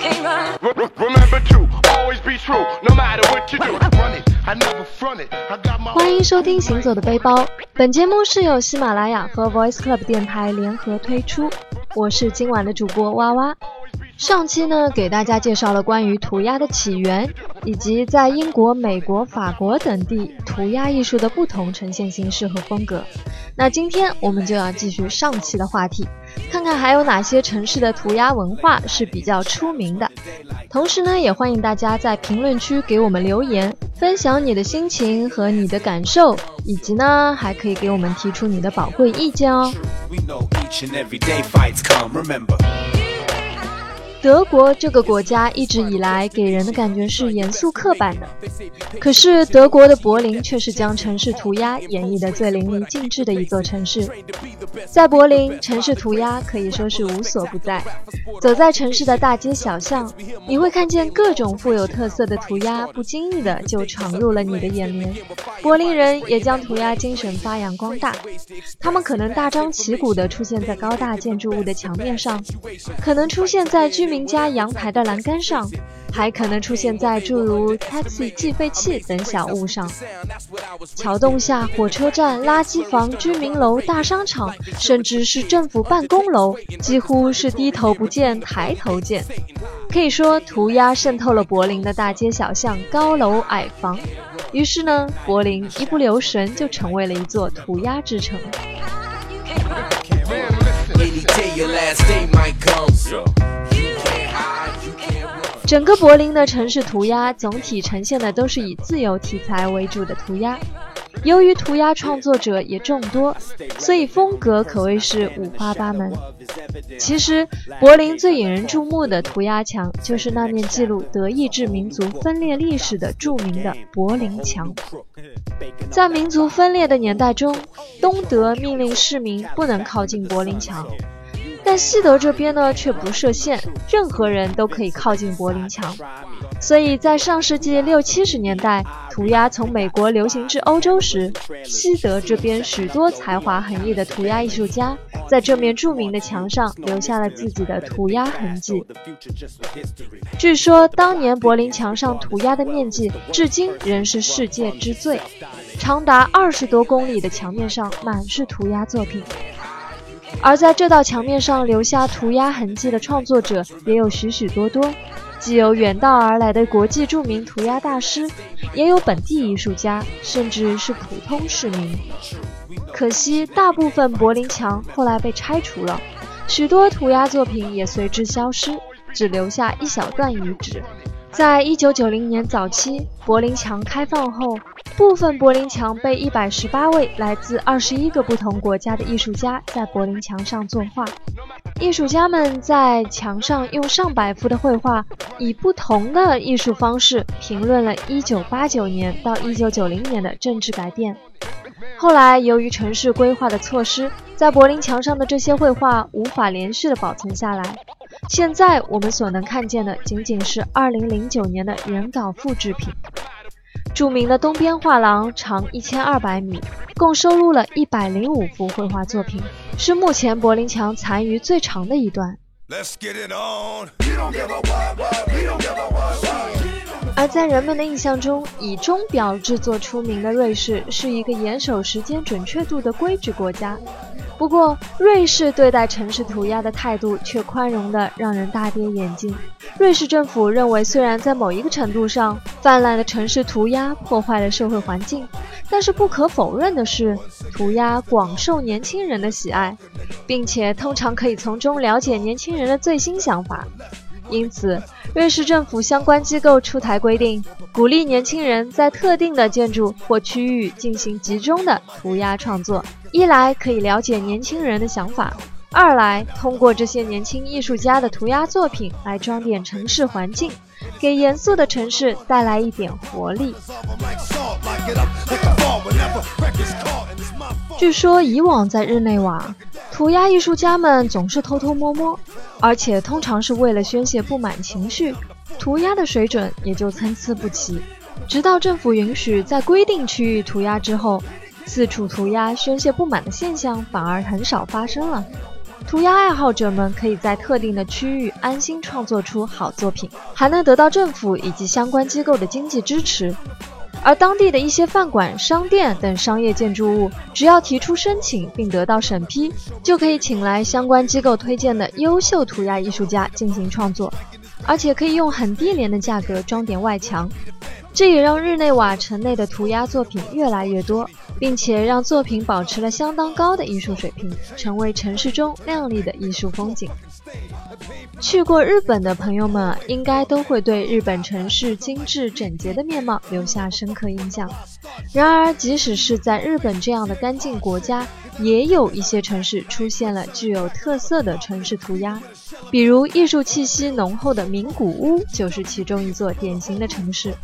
can't run. Remember to always be true, no matter what you do. Run it, I never front it. I got my 欢迎收听《行走的背包》，本节目是由喜马拉雅和 Voice Club 电台联合推出，我是今晚的主播哇哇。上期呢，给大家介绍了关于涂鸦的起源，以及在英国、美国、法国等地涂鸦艺术的不同呈现形式和风格。那今天我们就要继续上期的话题，看看还有哪些城市的涂鸦文化是比较出名的。同时呢，也欢迎大家在评论区给我们留言，分享你的心情和你的感受，以及呢，还可以给我们提出你的宝贵意见哦。德国这个国家一直以来给人的感觉是严肃刻板的，可是德国的柏林却是将城市涂鸦演绎的最淋漓尽致的一座城市。在柏林，城市涂鸦可以说是无所不在。走在城市的大街小巷，你会看见各种富有特色的涂鸦，不经意的就闯入了你的眼帘。柏林人也将涂鸦精神发扬光大，他们可能大张旗鼓地出现在高大建筑物的墙面上，可能出现在居民家阳台的栏杆上，还可能出现在诸如 taxi 计费器等小物上。桥洞下、火车站、垃圾房、居民楼、大商场，甚至是政府办公楼，几乎是低头不见抬头见。可以说，涂鸦渗透了柏林的大街小巷、高楼矮房。于是呢，柏林一不留神就成为了一座涂鸦之城。整个柏林的城市涂鸦总体呈现的都是以自由题材为主的涂鸦。由于涂鸦创作者也众多，所以风格可谓是五花八门。其实，柏林最引人注目的涂鸦墙就是那面记录德意志民族分裂历史的著名的柏林墙。在民族分裂的年代中，东德命令市民不能靠近柏林墙，但西德这边呢却不设限，任何人都可以靠近柏林墙。所以在上世纪六七十年代，涂鸦从美国流行至欧洲时，西德这边许多才华横溢的涂鸦艺术家，在这面著名的墙上留下了自己的涂鸦痕迹。据说当年柏林墙上涂鸦的面积，至今仍是世界之最，长达二十多公里的墙面上满是涂鸦作品。而在这道墙面上留下涂鸦痕迹的创作者也有许许多多，既有远道而来的国际著名涂鸦大师，也有本地艺术家，甚至是普通市民。可惜，大部分柏林墙后来被拆除了，许多涂鸦作品也随之消失，只留下一小段遗址。在一九九零年早期，柏林墙开放后，部分柏林墙被一百十八位来自二十一个不同国家的艺术家在柏林墙上作画。艺术家们在墙上用上百幅的绘画，以不同的艺术方式评论了一九八九年到一九九零年的政治改变。后来，由于城市规划的措施，在柏林墙上的这些绘画无法连续的保存下来。现在我们所能看见的，仅仅是2009年的人稿复制品。著名的东边画廊长1200米，共收录了105幅绘画作品，是目前柏林墙残余最长的一段。Let's get it on. 而在人们的印象中，以钟表制作出名的瑞士是一个严守时间准确度的规矩国家。不过，瑞士对待城市涂鸦的态度却宽容的让人大跌眼镜。瑞士政府认为，虽然在某一个程度上，泛滥的城市涂鸦破坏了社会环境，但是不可否认的是，涂鸦广受年轻人的喜爱，并且通常可以从中了解年轻人的最新想法。因此，瑞士政府相关机构出台规定，鼓励年轻人在特定的建筑或区域进行集中的涂鸦创作。一来可以了解年轻人的想法，二来通过这些年轻艺术家的涂鸦作品来装点城市环境，给严肃的城市带来一点活力。据说以往在日内瓦，涂鸦艺术家们总是偷偷摸摸，而且通常是为了宣泄不满情绪，涂鸦的水准也就参差不齐。直到政府允许在规定区域涂鸦之后，四处涂鸦宣泄不满的现象反而很少发生了。涂鸦爱好者们可以在特定的区域安心创作出好作品，还能得到政府以及相关机构的经济支持。而当地的一些饭馆、商店等商业建筑物，只要提出申请并得到审批，就可以请来相关机构推荐的优秀涂鸦艺术家进行创作，而且可以用很低廉的价格装点外墙。这也让日内瓦城内的涂鸦作品越来越多，并且让作品保持了相当高的艺术水平，成为城市中亮丽的艺术风景。去过日本的朋友们，应该都会对日本城市精致整洁的面貌留下深刻印象。然而，即使是在日本这样的干净国家，也有一些城市出现了具有特色的城市涂鸦，比如艺术气息浓厚的名古屋就是其中一座典型的城市。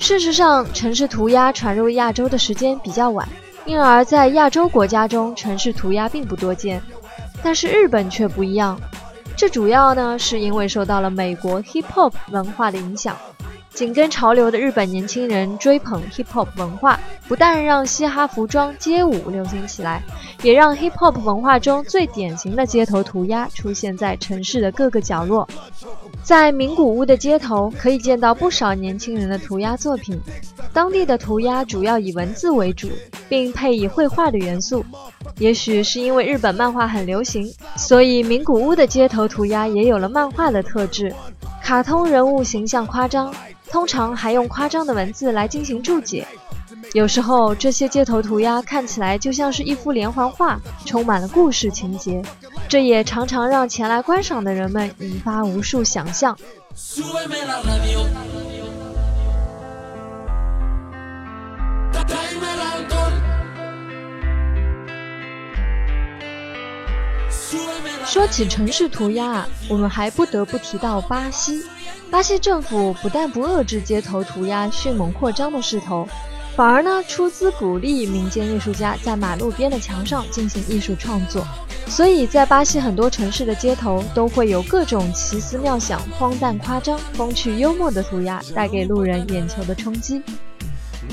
事实上，城市涂鸦传入亚洲的时间比较晚，因而，在亚洲国家中，城市涂鸦并不多见。但是日本却不一样。这主要呢，是因为受到了美国 hip hop 文化的影响。紧跟潮流的日本年轻人追捧 hip hop 文化，不但让嘻哈服装、街舞流行起来，也让 hip hop 文化中最典型的街头涂鸦出现在城市的各个角落。在名古屋的街头，可以见到不少年轻人的涂鸦作品。当地的涂鸦主要以文字为主，并配以绘画的元素。也许是因为日本漫画很流行，所以名古屋的街头涂鸦也有了漫画的特质。卡通人物形象夸张，通常还用夸张的文字来进行注解。有时候，这些街头涂鸦看起来就像是一幅连环画，充满了故事情节。这也常常让前来观赏的人们引发无数想象。说起城市涂鸦啊，我们还不得不提到巴西。巴西政府不但不遏制街头涂鸦迅猛扩张的势头。反而呢，出资鼓励民间艺术家在马路边的墙上进行艺术创作，所以在巴西很多城市的街头都会有各种奇思妙想、荒诞夸张、风趣幽默的涂鸦，带给路人眼球的冲击。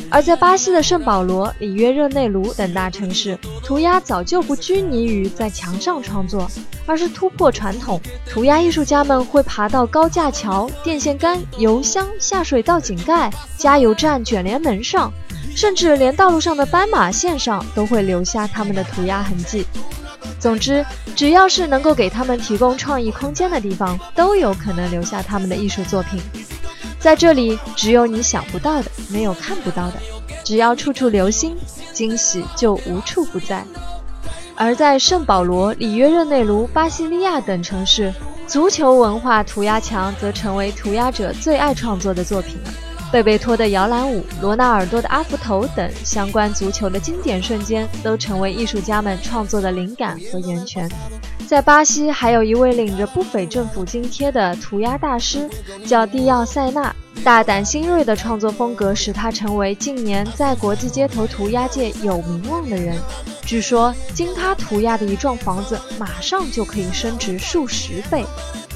而在巴西的圣保罗、里约热内卢等大城市，涂鸦早就不拘泥于在墙上创作，而是突破传统。涂鸦艺术家们会爬到高架桥、电线杆、油箱、下水道井盖、加油站卷帘门上，甚至连道路上的斑马线上都会留下他们的涂鸦痕迹。总之，只要是能够给他们提供创意空间的地方，都有可能留下他们的艺术作品。在这里，只有你想不到的，没有看不到的。只要处处留心，惊喜就无处不在。而在圣保罗、里约热内卢、巴西利亚等城市，足球文化涂鸦墙则成为涂鸦者最爱创作的作品。贝贝托的摇篮舞、罗纳尔多的阿福头等相关足球的经典瞬间，都成为艺术家们创作的灵感和源泉。在巴西，还有一位领着不菲政府津贴的涂鸦大师，叫蒂奥塞纳。大胆新锐的创作风格使他成为近年在国际街头涂鸦界有名望的人。据说，经他涂鸦的一幢房子，马上就可以升值数十倍。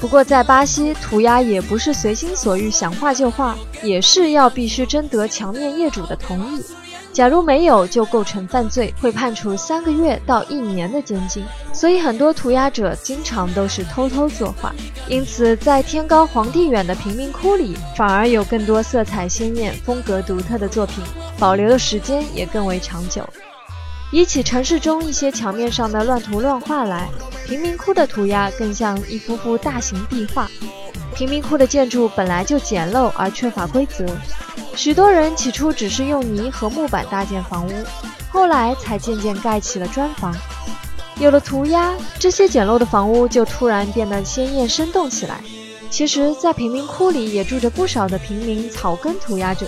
不过，在巴西，涂鸦也不是随心所欲想画就画，也是要必须征得墙面业主的同意。假如没有，就构成犯罪，会判处三个月到一年的监禁。所以，很多涂鸦者经常都是偷偷作画。因此，在天高皇帝远的贫民窟里，反而有更多色彩鲜艳、风格独特的作品，保留的时间也更为长久。比起城市中一些墙面上的乱涂乱画来，贫民窟的涂鸦更像一幅幅大型壁画。贫民窟的建筑本来就简陋而缺乏规则。许多人起初只是用泥和木板搭建房屋，后来才渐渐盖起了砖房。有了涂鸦，这些简陋的房屋就突然变得鲜艳生动起来。其实，在贫民窟里也住着不少的平民草根涂鸦者，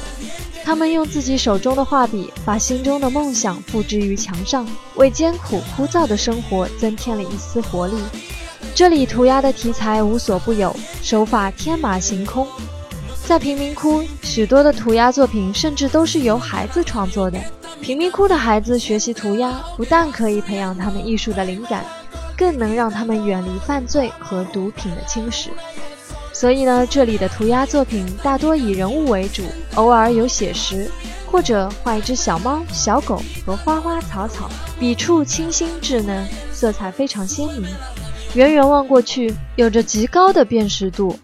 他们用自己手中的画笔，把心中的梦想付之于墙上，为艰苦枯燥的生活增添了一丝活力。这里涂鸦的题材无所不有，手法天马行空。在贫民窟，许多的涂鸦作品甚至都是由孩子创作的。贫民窟的孩子学习涂鸦，不但可以培养他们艺术的灵感，更能让他们远离犯罪和毒品的侵蚀。所以呢，这里的涂鸦作品大多以人物为主，偶尔有写实，或者画一只小猫、小狗和花花草草，笔触清新稚嫩，色彩非常鲜明。远远望过去，有着极高的辨识度。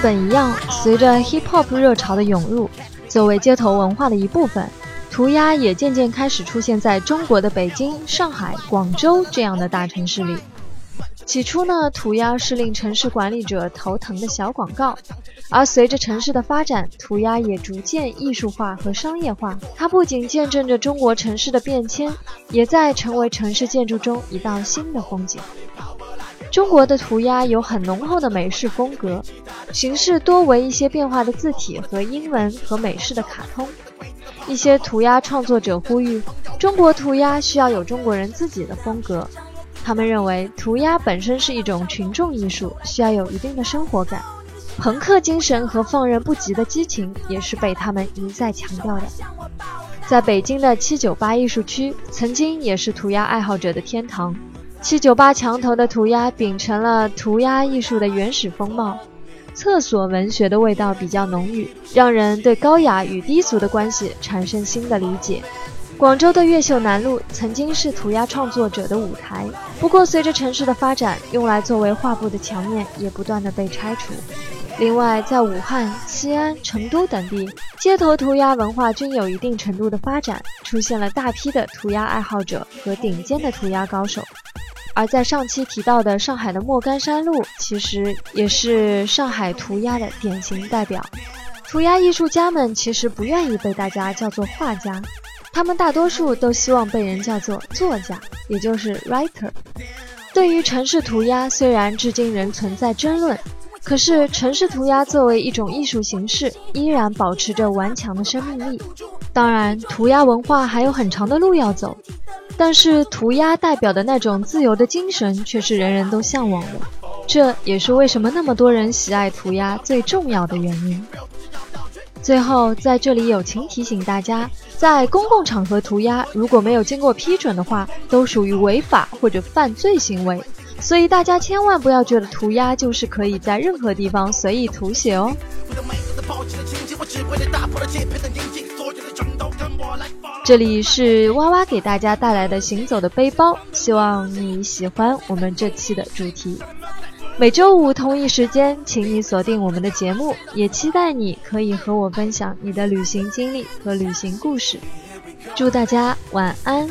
本一样，随着 hip hop 热潮的涌入，作为街头文化的一部分，涂鸦也渐渐开始出现在中国的北京、上海、广州这样的大城市里。起初呢，涂鸦是令城市管理者头疼的小广告，而随着城市的发展，涂鸦也逐渐艺术化和商业化。它不仅见证着中国城市的变迁，也在成为城市建筑中一道新的风景。中国的涂鸦有很浓厚的美式风格，形式多为一些变化的字体和英文和美式的卡通。一些涂鸦创作者呼吁，中国涂鸦需要有中国人自己的风格。他们认为，涂鸦本身是一种群众艺术，需要有一定的生活感。朋克精神和放任不羁的激情也是被他们一再强调的。在北京的七九八艺术区，曾经也是涂鸦爱好者的天堂。七九八墙头的涂鸦秉承了涂鸦艺术的原始风貌，厕所文学的味道比较浓郁，让人对高雅与低俗的关系产生新的理解。广州的越秀南路曾经是涂鸦创作者的舞台，不过随着城市的发展，用来作为画布的墙面也不断的被拆除。另外，在武汉、西安、成都等地，街头涂鸦文化均有一定程度的发展，出现了大批的涂鸦爱好者和顶尖的涂鸦高手。而在上期提到的上海的莫干山路，其实也是上海涂鸦的典型代表。涂鸦艺术家们其实不愿意被大家叫做画家，他们大多数都希望被人叫做作家，也就是 writer。对于城市涂鸦，虽然至今仍存在争论，可是城市涂鸦作为一种艺术形式，依然保持着顽强的生命力。当然，涂鸦文化还有很长的路要走。但是涂鸦代表的那种自由的精神，却是人人都向往的。这也是为什么那么多人喜爱涂鸦最重要的原因。最后，在这里友情提醒大家，在公共场合涂鸦，如果没有经过批准的话，都属于违法或者犯罪行为。所以大家千万不要觉得涂鸦就是可以在任何地方随意涂写哦。这里是哇哇给大家带来的行走的背包，希望你喜欢我们这期的主题。每周五同一时间，请你锁定我们的节目，也期待你可以和我分享你的旅行经历和旅行故事。祝大家晚安。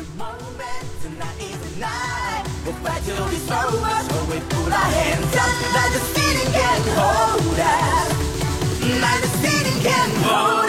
it's over. So we put our hands up by the can hold out. By the ceiling and hold